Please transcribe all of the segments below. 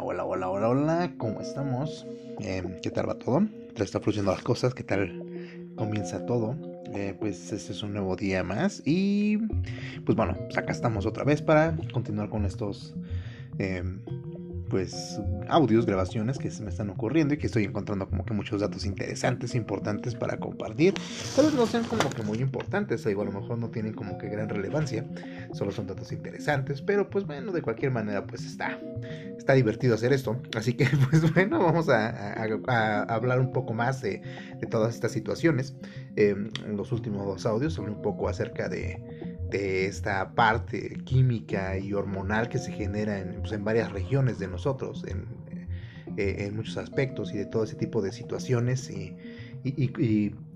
Hola, hola, hola, hola, hola, ¿cómo estamos? Em, ¿Qué tal va todo? ¿Te está fluyendo las cosas? ¿Qué tal comienza todo? Eh, pues este es un nuevo día más y pues bueno, pues acá estamos otra vez para continuar con estos em, pues audios, grabaciones que se me están ocurriendo y que estoy encontrando como que muchos datos interesantes, importantes para compartir. Tal vez no sean como que muy importantes, igual a lo mejor no tienen como que gran relevancia, solo son datos interesantes, pero pues bueno, de cualquier manera pues está, está divertido hacer esto. Así que pues bueno, vamos a, hablar un poco más de, todas estas situaciones. Em, en los últimos dos audios hablé un poco acerca de de esta parte química y hormonal que se genera en, pues, en varias regiones de nosotros, en, eh, en, muchos aspectos y de todo ese tipo de situaciones y,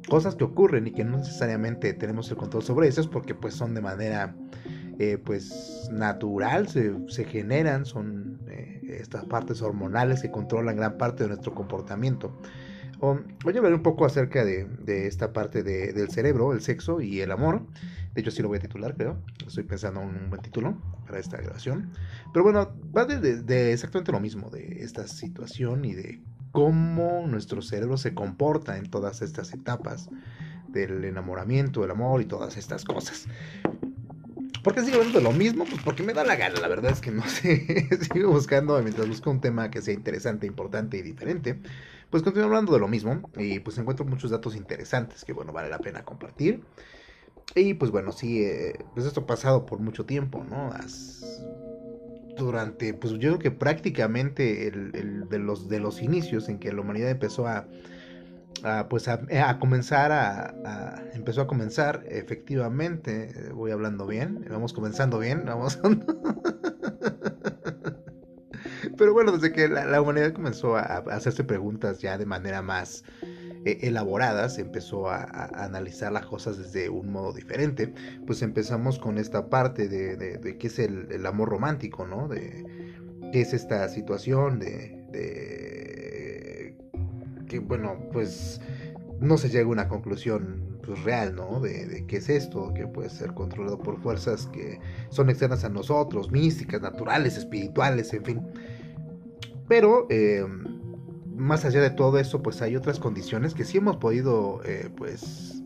cosas que ocurren y que no necesariamente tenemos el control sobre esas porque pues son de manera eh, pues natural, se, se generan, son eh, estas partes hormonales que controlan gran parte de nuestro comportamiento. Voy a hablar un poco acerca de, de esta parte de, del cerebro, el sexo y el amor. De hecho, sí lo voy a titular, creo. Estoy pensando en un buen título para esta grabación. Pero bueno, va de, exactamente lo mismo, de esta situación y de cómo nuestro cerebro se comporta en todas estas etapas del enamoramiento, del amor y todas estas cosas. ¿Por qué sigo hablando de lo mismo? Pues porque me da la gana, la verdad es que no sé. sigo buscando, mientras busco un tema que sea interesante, importante y diferente, pues continúo hablando de lo mismo y pues encuentro muchos datos interesantes que, bueno, vale la pena compartir. Y pues bueno, sí, eh, pues esto ha pasado por mucho tiempo, ¿no? durante, pues yo creo que prácticamente el, de, los, de los inicios en que la humanidad empezó a, pues a, comenzar a, empezó a comenzar efectivamente, eh, voy hablando bien, vamos comenzando bien, vamos... Pero bueno, desde que la, humanidad comenzó a, hacerse preguntas ya de manera más eh, elaboradas, empezó a, analizar las cosas desde un modo diferente, pues empezamos con esta parte de, de, qué es el, amor romántico, ¿no? De qué es esta situación, de, de que, bueno, pues no se llega a una conclusión pues, real, ¿no? De, qué es esto, que puede ser controlado por fuerzas que son externas a nosotros, místicas, naturales, espirituales, en fin. Pero eh, más allá de todo eso, pues hay otras condiciones que sí hemos podido, eh, pues,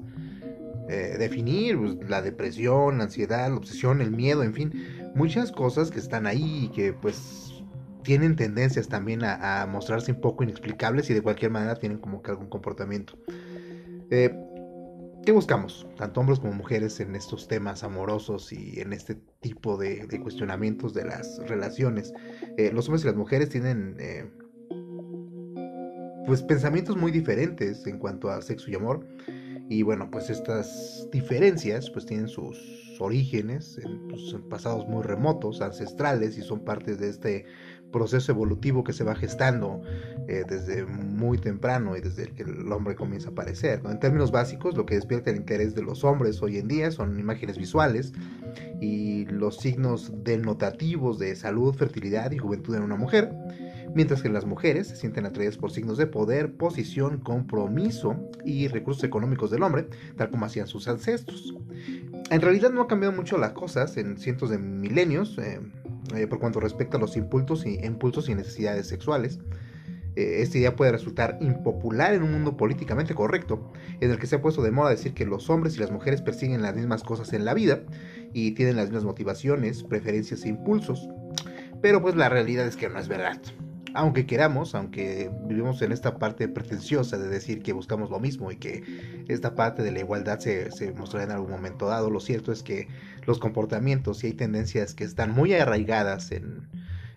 eh, definir, pues, la depresión, la ansiedad, la obsesión, el miedo, en fin, muchas cosas que están ahí y que, pues, tienen tendencias también a, mostrarse un poco inexplicables y de cualquier manera tienen como que algún comportamiento. Eh, ¿Qué buscamos? Tanto hombres como mujeres en estos temas amorosos y en este tipo de, cuestionamientos de las relaciones. los hombres y las mujeres tienen pues pensamientos muy diferentes en cuanto a sexo y amor. Y bueno, pues estas diferencias pues tienen sus orígenes pues, en, pasados muy remotos, ancestrales, y son parte de este proceso evolutivo que se va gestando eh, desde muy temprano y desde que el hombre comienza a aparecer. En términos básicos, lo que despierta el interés de los hombres hoy en día son imágenes visuales y los signos denotativos de salud, fertilidad y juventud en una mujer mientras que las mujeres se sienten atraídas por signos de poder, posición, compromiso y recursos económicos del hombre, tal como hacían sus ancestros. En realidad no ha cambiado mucho las cosas en cientos de milenios eh, eh, por cuanto respecta a los impulsos y, impulsos y necesidades sexuales. Eh, esta idea puede resultar impopular en un mundo políticamente correcto, en el que se ha puesto de moda decir que los hombres y las mujeres persiguen las mismas cosas en la vida y tienen las mismas motivaciones, preferencias e impulsos. Pero pues la realidad es que no es verdad aunque queramos, aunque vivimos en esta parte pretenciosa de decir que buscamos lo mismo y que esta parte de la igualdad se, se mostrará en algún momento dado, lo cierto es que los comportamientos y hay tendencias que están muy arraigadas en,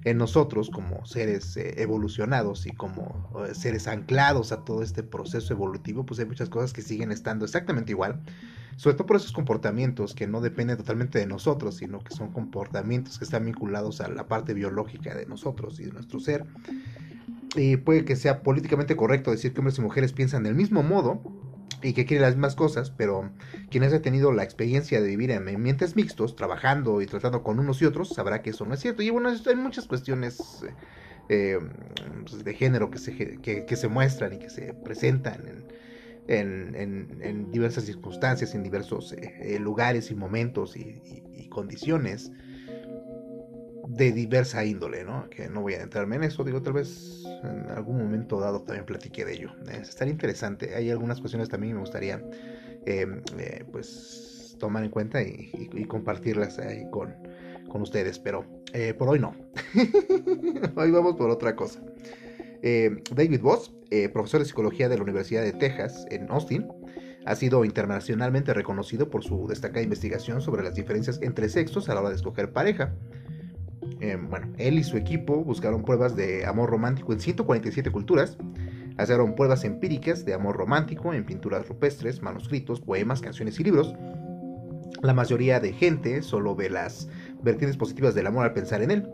en nosotros como seres eh, evolucionados y como eh, seres anclados a todo este proceso evolutivo, pues hay muchas cosas que siguen estando exactamente igual sobre todo por esos comportamientos que no dependen totalmente de nosotros, sino que son comportamientos que están vinculados a la parte biológica de nosotros y de nuestro ser. Y puede que sea políticamente correcto decir que hombres y mujeres piensan del mismo modo y que quieren las mismas cosas, pero quienes ha tenido la experiencia de vivir en ambientes mixtos, trabajando y tratando con unos y otros, sabrá que eso no es cierto. Y bueno, hay muchas cuestiones eh, pues, de género que se, que se muestran y que se presentan en, en, diversas circunstancias, en diversos eh, eh, lugares y momentos y, condiciones, de diversa índole, ¿no? Que no voy a entrarme en eso, digo, tal vez en algún momento dado también platiqué de ello. estaría interesante, hay algunas cuestiones también que me gustaría, em, eh, pues, tomar en cuenta y, compartirlas ahí con, con ustedes, pero eh, por hoy no. hoy vamos por otra cosa. Eh, David Voss, profesor de psicología de la Universidad de Texas en Austin, ha sido internacionalmente reconocido por su destacada investigación sobre las diferencias entre sexos a la hora de escoger pareja. Em, bueno, él y su equipo buscaron pruebas de amor romántico en 147 culturas, hicieron pruebas empíricas de amor romántico en pinturas rupestres, manuscritos, poemas, canciones y libros. La mayoría de gente solo ve las vertientes positivas del amor al pensar en él.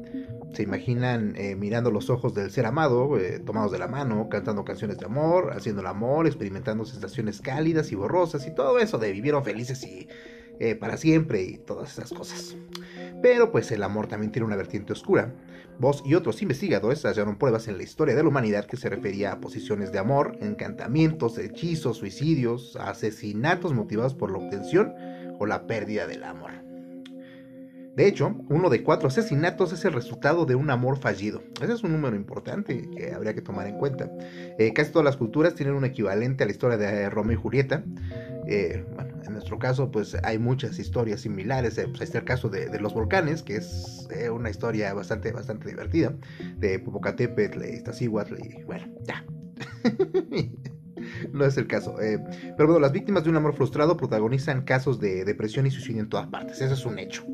Se imaginan eh, mirando los ojos del ser amado, eh, tomados de la mano, cantando canciones de amor, haciendo el amor, experimentando sensaciones cálidas y borrosas y todo eso de vivieron felices y eh, para siempre y todas esas cosas. Pero pues el amor también tiene una vertiente oscura. Vos y otros investigadores hallaron pruebas en la historia de la humanidad que se refería a posiciones de amor, encantamientos, hechizos, suicidios, asesinatos motivados por la obtención o la pérdida del amor. De hecho, uno de cuatro asesinatos es el resultado de un amor fallido. Ese es un número importante que habría que tomar en cuenta. Eh, casi todas las culturas tienen un equivalente a la historia de Romeo y Julieta. Eh, bueno, en nuestro caso, pues hay muchas historias similares. Eh, pues, está el caso de, los volcanes, que es una historia bastante, bastante divertida. De Popocatépetl, Iztaccíhuatl y bueno, ya. no es el caso. pero bueno, las víctimas de un amor frustrado protagonizan casos de depresión y suicidio en todas partes. Eso es un hecho.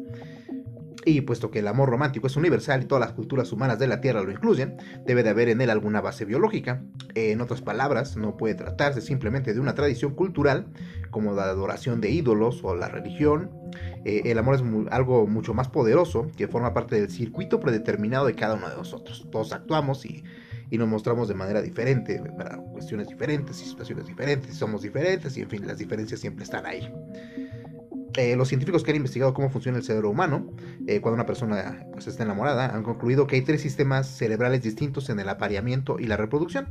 Y puesto que el amor romántico es universal y todas las culturas humanas de la Tierra lo incluyen, debe de haber en él alguna base biológica. En otras palabras, no puede tratarse simplemente de una tradición cultural como la adoración de ídolos o la religión. Eh, el amor es algo mucho más poderoso que forma parte del circuito predeterminado de cada uno de nosotros. Todos actuamos y, y nos mostramos de manera diferente para cuestiones diferentes y situaciones diferentes. Somos diferentes y en fin, las diferencias siempre están ahí. Eh, los científicos que han investigado cómo funciona el cerebro humano eh, cuando una persona pues, está enamorada han concluido que hay tres sistemas cerebrales distintos en el apareamiento y la reproducción.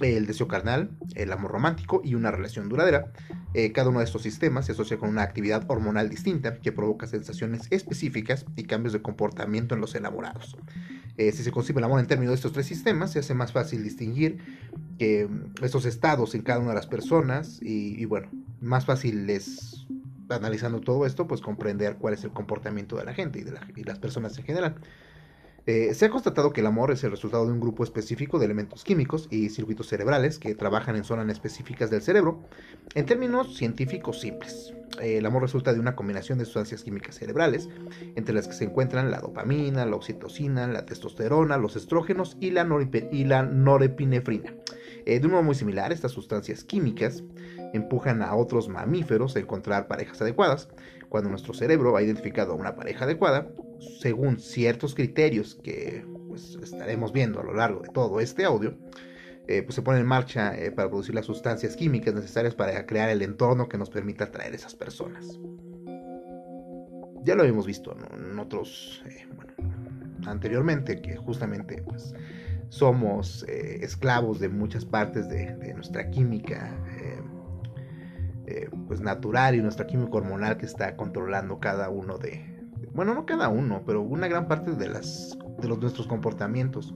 El deseo carnal, el amor romántico y una relación duradera. Eh, cada uno de estos sistemas se asocia con una actividad hormonal distinta que provoca sensaciones específicas y cambios de comportamiento en los enamorados. si se concibe el amor en términos de estos tres sistemas, se hace más fácil distinguir mm, estos estados en cada una de las personas y bueno, más fácil es, analizando todo esto, pues comprender cuál es el comportamiento de la gente y de, las personas en general. Eh, se ha constatado que el amor es el resultado de un grupo específico de elementos químicos y circuitos cerebrales que trabajan en zonas específicas del cerebro. En términos científicos simples, eh, el amor resulta de una combinación de sustancias químicas cerebrales, entre las que se encuentran la dopamina, la oxitocina, la testosterona, los estrógenos y la, y la norepinefrina. Eh, de un modo muy similar, estas sustancias químicas empujan a otros mamíferos a encontrar parejas adecuadas. Cuando nuestro cerebro ha identificado una pareja adecuada, según ciertos criterios que pues, estaremos viendo a lo largo de todo este audio, eh, pues se pone en marcha eh, para producir las sustancias químicas necesarias para crear el entorno que nos permita atraer a esas personas. Ya lo hemos visto en otros, anteriormente, que justamente pues, somos esclavos de muchas partes de, nuestra química eh, pues natural y nuestra química hormonal que está controlando cada uno de, bueno, no cada uno, pero una gran parte de, las, de los, nuestros comportamientos.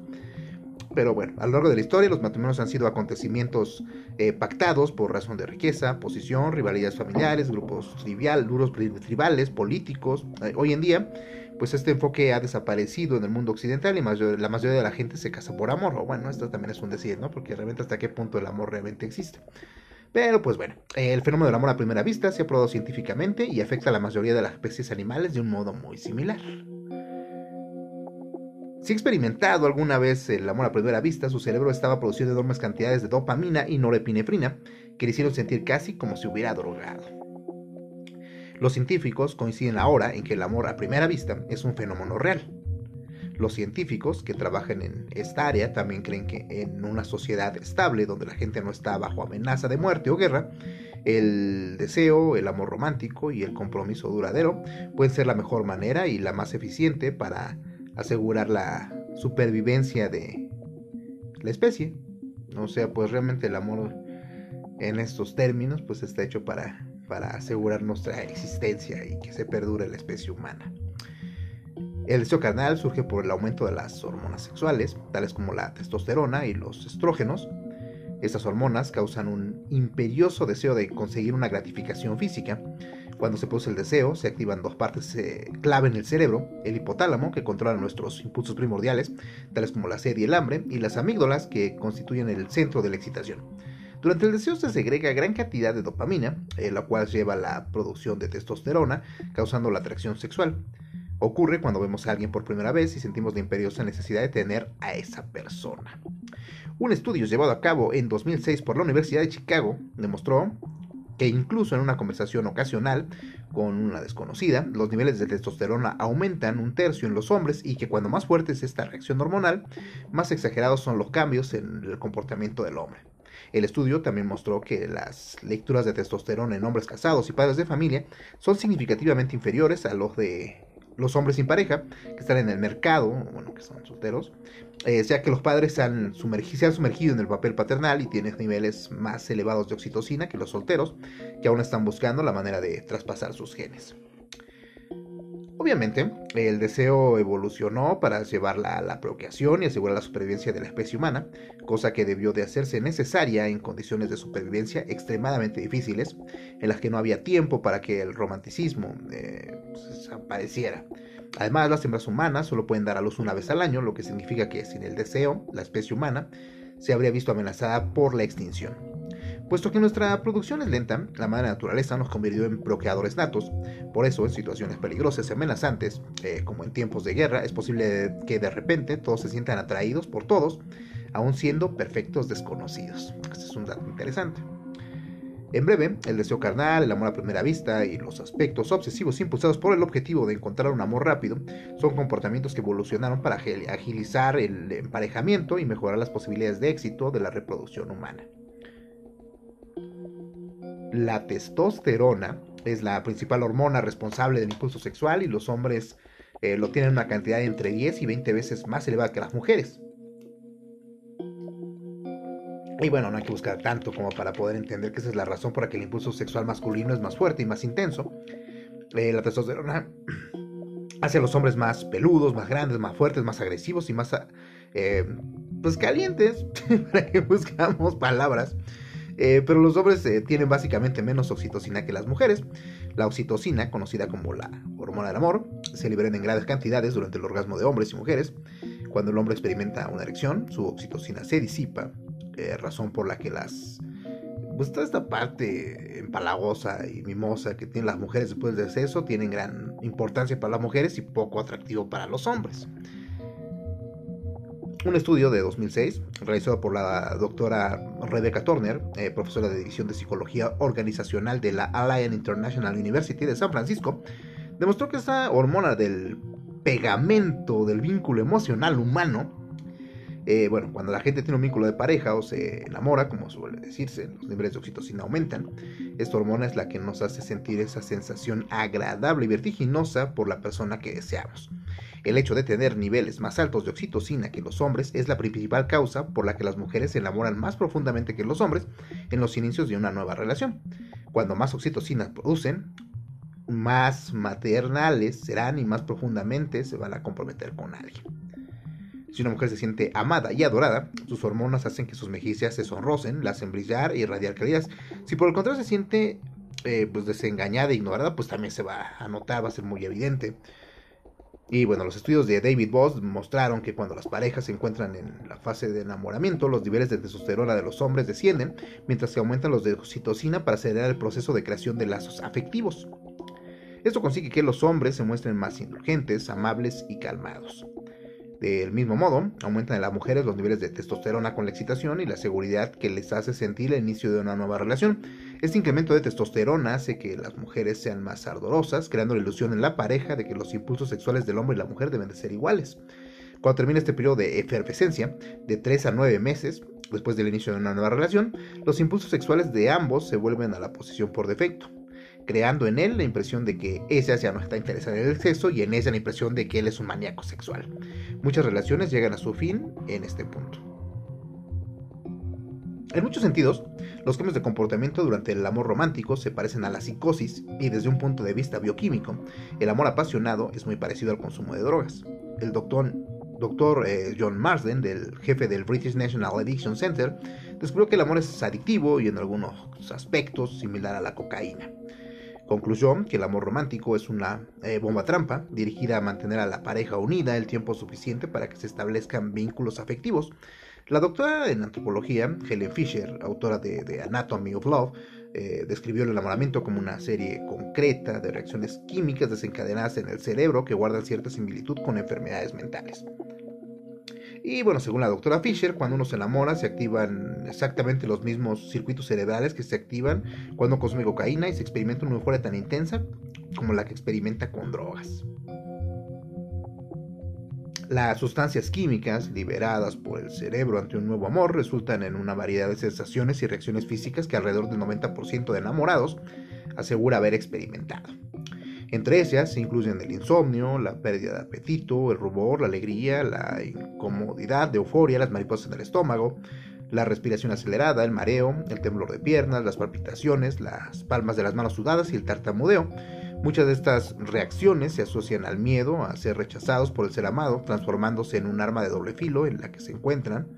Pero bueno, a lo largo de la historia los matrimonios han sido acontecimientos eh, pactados por razón de riqueza, posición, rivalidades familiares, grupos trivial, duros tribales, políticos. Eh, hoy en día, pues este enfoque ha desaparecido en el mundo occidental y la mayoría de la gente se casa por amor. O bueno, esto también es un decir, ¿no? Porque realmente hasta qué punto el amor realmente existe. Pero pues bueno, el fenómeno del amor a primera vista se ha probado científicamente y afecta a la mayoría de las especies animales de un modo muy similar. Si experimentado alguna vez el amor a primera vista, su cerebro estaba produciendo enormes cantidades de dopamina y norepinefrina que le hicieron sentir casi como si hubiera drogado. Los científicos coinciden ahora en que el amor a primera vista es un fenómeno real, los científicos que trabajan en esta área también creen que en una sociedad estable donde la gente no está bajo amenaza de muerte o guerra, el deseo, el amor romántico y el compromiso duradero pueden ser la mejor manera y la más eficiente para asegurar la supervivencia de la especie. O sea, pues realmente el amor en estos términos pues está hecho para, para asegurar nuestra existencia y que se perdure la especie humana. El deseo carnal surge por el aumento de las hormonas sexuales, tales como la testosterona y los estrógenos. Estas hormonas causan un imperioso deseo de conseguir una gratificación física. Cuando se produce el deseo, se activan dos partes eh, clave en el cerebro, el hipotálamo, que controla nuestros impulsos primordiales, tales como la sed y el hambre, y las amígdalas, que constituyen el centro de la excitación. Durante el deseo se segrega gran cantidad de dopamina, eh, la cual lleva a la producción de testosterona, causando la atracción sexual. Ocurre cuando vemos a alguien por primera vez y sentimos la imperiosa necesidad de tener a esa persona. Un estudio llevado a cabo en 2006 por la Universidad de Chicago demostró que incluso en una conversación ocasional con una desconocida, los niveles de testosterona aumentan un tercio en los hombres y que cuando más fuerte es esta reacción hormonal, más exagerados son los cambios en el comportamiento del hombre. El estudio también mostró que las lecturas de testosterona en hombres casados y padres de familia son significativamente inferiores a los de los hombres sin pareja, que están en el mercado, bueno, que son solteros, eh, ya que los padres se han, se han sumergido en el papel paternal y tienen niveles más elevados de oxitocina que los solteros, que aún están buscando la manera de traspasar sus genes. Obviamente, el deseo evolucionó para llevarla a la procreación y asegurar la supervivencia de la especie humana, cosa que debió de hacerse necesaria en condiciones de supervivencia extremadamente difíciles, en las que no había tiempo para que el romanticismo eh, pues. Además, las hembras humanas solo pueden dar a luz una vez al año, lo que significa que sin el deseo, la especie humana se habría visto amenazada por la extinción. Puesto que nuestra producción es lenta, la madre naturaleza nos convirtió en procreadores natos. Por eso, en situaciones peligrosas y amenazantes, eh, como en tiempos de guerra, es posible que de repente todos se sientan atraídos por todos, aun siendo perfectos desconocidos. Este es un dato interesante. En breve, el deseo carnal, el amor a primera vista y los aspectos obsesivos impulsados por el objetivo de encontrar un amor rápido son comportamientos que evolucionaron para agilizar el emparejamiento y mejorar las posibilidades de éxito de la reproducción humana. La testosterona es la principal hormona responsable del impulso sexual y los hombres eh, lo tienen una cantidad entre 10 y 20 veces más elevada que las mujeres. Y bueno, no hay que buscar tanto como para poder entender que esa es la razón por la que el impulso sexual masculino es más fuerte y más intenso. Eh, la testosterona hace a los hombres más peludos, más grandes, más fuertes, más agresivos y más eh, pues calientes. para que buscamos palabras. Eh, pero los hombres eh, tienen básicamente menos oxitocina que las mujeres. La oxitocina, conocida como la hormona del amor, se libera en grandes cantidades durante el orgasmo de hombres y mujeres. Cuando el hombre experimenta una erección, su oxitocina se disipa, eh, razón por la que las... Pues toda esta parte empalagosa y mimosa que tienen las mujeres después del sexo tienen gran importancia para las mujeres y poco atractivo para los hombres. Un estudio de 2006, realizado por la doctora Rebecca Turner, eh, profesora de División de Psicología Organizacional de la Alliance International University de San Francisco, demostró que esta hormona del pegamento del vínculo emocional humano, eh, bueno, cuando la gente tiene un vínculo de pareja o se enamora, como suele decirse, los niveles de oxitocina aumentan. Esta hormona es la que nos hace sentir esa sensación agradable y vertiginosa por la persona que deseamos. El hecho de tener niveles más altos de oxitocina que los hombres es la principal causa por la que las mujeres se enamoran más profundamente que los hombres en los inicios de una nueva relación. Cuando más oxitocina producen, más maternales serán y más profundamente se van a comprometer con alguien. Si una mujer se siente amada y adorada, sus hormonas hacen que sus mejillas se sonrosen, la hacen brillar y irradiar calidad. Si por el contrario se siente eh, pues desengañada e ignorada, pues también se va a notar, va a ser muy evidente. Y bueno, los estudios de David Boss mostraron que cuando las parejas se encuentran en la fase de enamoramiento, los niveles de testosterona de los hombres descienden, mientras que aumentan los de oxitocina para acelerar el proceso de creación de lazos afectivos. Esto consigue que los hombres se muestren más indulgentes, amables y calmados. Del mismo modo, aumentan en las mujeres los niveles de testosterona con la excitación y la seguridad que les hace sentir el inicio de una nueva relación, este incremento de testosterona hace que las mujeres sean más ardorosas, creando la ilusión en la pareja de que los impulsos sexuales del hombre y la mujer deben de ser iguales. Cuando termina este periodo de efervescencia, de 3 a 9 meses después del inicio de una nueva relación, los impulsos sexuales de ambos se vuelven a la posición por defecto, creando en él la impresión de que ella ya no está interesada en el sexo y en ella la impresión de que él es un maníaco sexual. Muchas relaciones llegan a su fin en este punto. En muchos sentidos, los cambios de comportamiento durante el amor romántico se parecen a la psicosis y desde un punto de vista bioquímico, el amor apasionado es muy parecido al consumo de drogas. El doctor, eh, John Marsden, del jefe del British National Addiction Center, descubrió que el amor es adictivo y en algunos aspectos similar a la cocaína. Conclusión que el amor romántico es una eh, bomba trampa dirigida a mantener a la pareja unida el tiempo suficiente para que se establezcan vínculos afectivos la doctora en antropología, Helen Fisher, autora de, Anatomy of Love, eh, describió el enamoramiento como una serie concreta de reacciones químicas desencadenadas en el cerebro que guardan cierta similitud con enfermedades mentales. Y bueno, según la doctora Fisher, cuando uno se enamora se activan exactamente los mismos circuitos cerebrales que se activan cuando consume cocaína y se experimenta una euforia tan intensa como la que experimenta con drogas. Las sustancias químicas liberadas por el cerebro ante un nuevo amor resultan en una variedad de sensaciones y reacciones físicas que alrededor del 90% de enamorados asegura haber experimentado. Entre ellas se incluyen el insomnio, la pérdida de apetito, el rubor, la alegría, la incomodidad, de euforia, las mariposas en el estómago, la respiración acelerada, el mareo, el temblor de piernas, las palpitaciones, las palmas de las manos sudadas y el tartamudeo, Muchas de estas reacciones se asocian al miedo a ser rechazados por el ser amado, transformándose en un arma de doble filo en la que se encuentran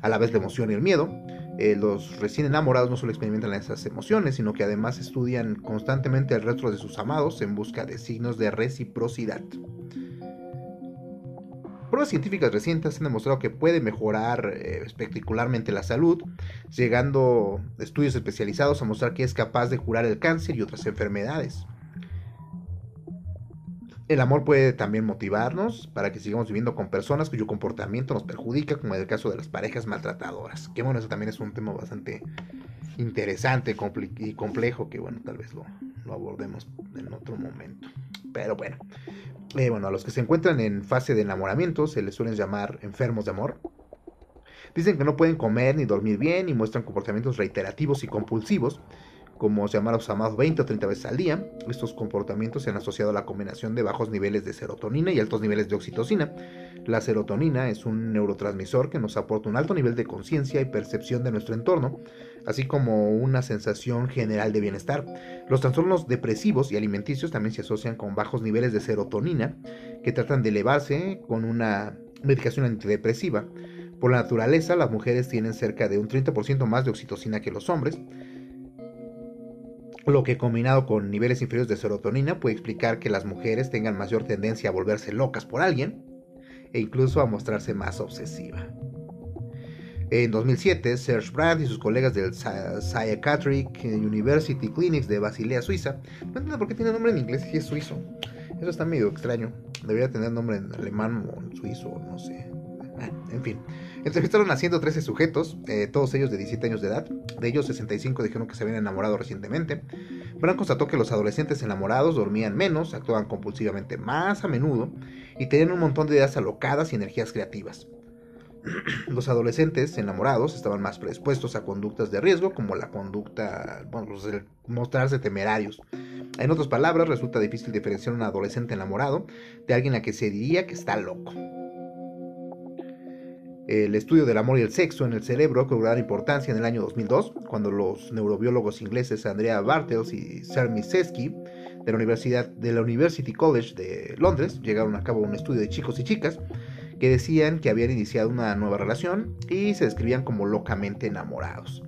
a la vez la emoción y el miedo. Eh, los recién enamorados no solo experimentan esas emociones, sino que además estudian constantemente el resto de sus amados en busca de signos de reciprocidad. Pruebas científicas recientes han demostrado que puede mejorar eh, espectacularmente la salud, llegando estudios especializados a mostrar que es capaz de curar el cáncer y otras enfermedades. El amor puede también motivarnos para que sigamos viviendo con personas cuyo comportamiento nos perjudica, como en el caso de las parejas maltratadoras. Que bueno, eso también es un tema bastante interesante y complejo que bueno, tal vez lo, abordemos en otro momento. Pero bueno, eh, bueno, a los que se encuentran en fase de enamoramiento se les suelen llamar enfermos de amor. Dicen que no pueden comer ni dormir bien y muestran comportamientos reiterativos y compulsivos como llamar a los amados 20 o 30 veces al día. Estos comportamientos se han asociado a la combinación de bajos niveles de serotonina y altos niveles de oxitocina. La serotonina es un neurotransmisor que nos aporta un alto nivel de conciencia y percepción de nuestro entorno, así como una sensación general de bienestar. Los trastornos depresivos y alimenticios también se asocian con bajos niveles de serotonina, que tratan de elevarse con una medicación antidepresiva. Por la naturaleza, las mujeres tienen cerca de un 30% más de oxitocina que los hombres lo que combinado con niveles inferiores de serotonina puede explicar que las mujeres tengan mayor tendencia a volverse locas por alguien e incluso a mostrarse más obsesiva. En 2007, Serge Brandt y sus colegas del Psychiatric University Clinics de Basilea, Suiza, no entiendo por qué tiene nombre en inglés si es suizo. Eso está medio extraño. Debería tener nombre en alemán o en suizo, no sé. Ah, en fin. Entrevistaron a 113 sujetos, eh, todos ellos de 17 años de edad. De ellos, 65 dijeron que se habían enamorado recientemente. Brown constató que los adolescentes enamorados dormían menos, actuaban compulsivamente más a menudo y tenían un montón de ideas alocadas y energías creativas. los adolescentes enamorados estaban más predispuestos a conductas de riesgo, como la conducta, bueno, pues el mostrarse temerarios. En otras palabras, resulta difícil diferenciar un adolescente enamorado de alguien a que se diría que está loco. El estudio del amor y el sexo en el cerebro cobró gran importancia en el año 2002, cuando los neurobiólogos ingleses Andrea Bartels y Sermi Seski de la, Universidad, de la University College de Londres llegaron a cabo un estudio de chicos y chicas que decían que habían iniciado una nueva relación y se describían como locamente enamorados.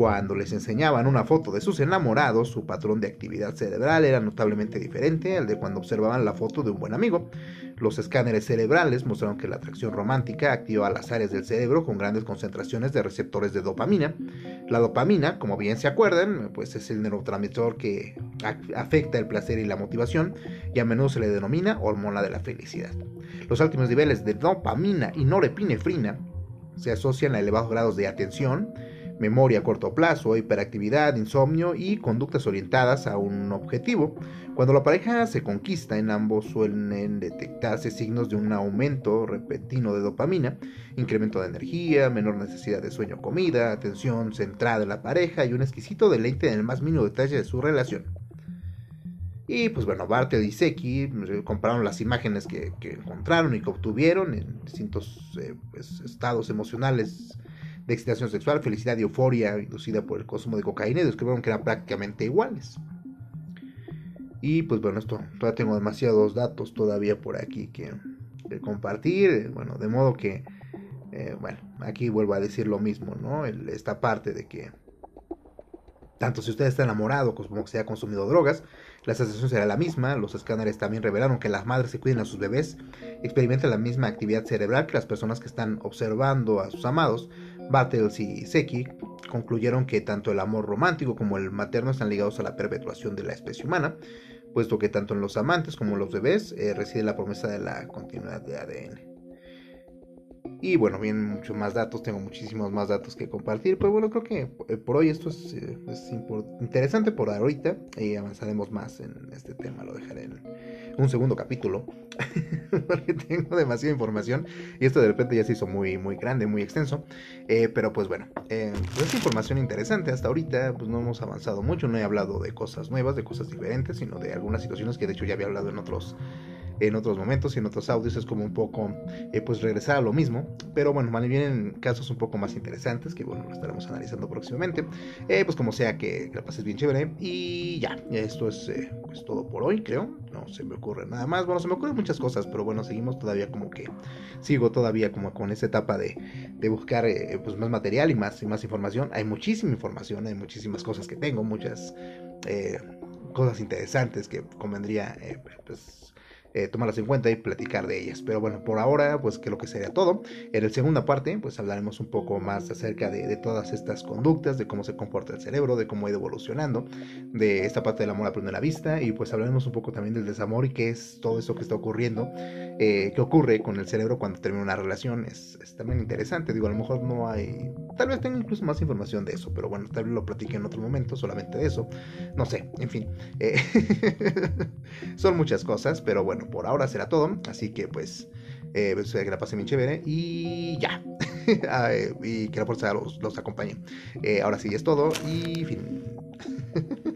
Cuando les enseñaban una foto de sus enamorados, su patrón de actividad cerebral era notablemente diferente al de cuando observaban la foto de un buen amigo. Los escáneres cerebrales mostraron que la atracción romántica activa las áreas del cerebro con grandes concentraciones de receptores de dopamina. La dopamina, como bien se acuerdan, pues es el neurotransmisor que afecta el placer y la motivación y a menudo se le denomina hormona de la felicidad. Los altos niveles de dopamina y norepinefrina se asocian a elevados grados de atención, memoria a corto plazo, hiperactividad, insomnio y conductas orientadas a un objetivo. Cuando la pareja se conquista, en ambos suelen detectarse signos de un aumento repentino de dopamina, incremento de energía, menor necesidad de sueño o comida, atención centrada en la pareja y un exquisito deleite en el más mínimo detalle de su relación. Y pues bueno, Bartel y Seki eh, compararon las imágenes que, encontraron y que obtuvieron en distintos eh, pues, estados emocionales de excitación sexual, felicidad y euforia inducida por el consumo de cocaína y descubrieron que eran prácticamente iguales. Y pues bueno, esto todavía tengo demasiados datos todavía por aquí que, compartir. Bueno, de modo que, eh, bueno, aquí vuelvo a decir lo mismo, ¿no? esta parte de que tanto si usted está enamorado como que se ha consumido drogas, la sensación será la misma. Los escáneres también revelaron que las madres que cuiden a sus bebés experimentan la misma actividad cerebral que las personas que están observando a sus amados. Battles y Seki concluyeron que tanto el amor romántico como el materno están ligados a la perpetuación de la especie humana, puesto que tanto en los amantes como en los bebés eh, reside la promesa de la continuidad de ADN. Y bueno, vienen muchos más datos, tengo muchísimos más datos que compartir, pero bueno, creo que eh, por hoy esto es, eh, interesante por ahorita y avanzaremos más en este tema, lo dejaré en un segundo capítulo, porque tengo demasiada información y esto de repente ya se hizo muy, muy grande, muy extenso, eh, pero pues bueno, pues es información interesante, hasta ahorita pues no hemos avanzado mucho, no he hablado de cosas nuevas, de cosas diferentes, sino de algunas situaciones que de hecho ya había hablado en otros en otros momentos y en otros audios es como un poco eh, pues regresar a lo mismo. Pero bueno vienen casos un poco más interesantes que bueno lo estaremos analizando próximamente. Eh, pues como sea que, la pases bien chévere. Y ya esto es eh, pues todo por hoy creo. No se me ocurre nada más. Bueno se me ocurren muchas cosas pero bueno seguimos todavía como que sigo todavía como con esa etapa de, de buscar pues más material y más y más información. Hay muchísima información hay muchísimas cosas que tengo muchas cosas interesantes que convendría pues eh, tomarlas en cuenta y platicar de ellas. Pero bueno, por ahora, pues lo que sería todo. En la segunda parte, pues hablaremos un poco más acerca de, todas estas conductas, de cómo se comporta el cerebro, de cómo ha ido evolucionando, de esta parte del amor a primera vista, y pues hablaremos un poco también del desamor y qué es todo eso que está ocurriendo, eh, qué ocurre con el cerebro cuando termina una relación. Es, también interesante, digo, a lo mejor no hay, tal vez tenga incluso más información de eso, pero bueno, tal vez lo platique en otro momento, solamente de eso. No sé, en fin. Eh, son muchas cosas, pero bueno por ahora será todo. Así que pues, eh, pues, que la pasen bien chévere y ya. y que la fuerza los, los acompañe. Eh, ahora sí es todo y fin.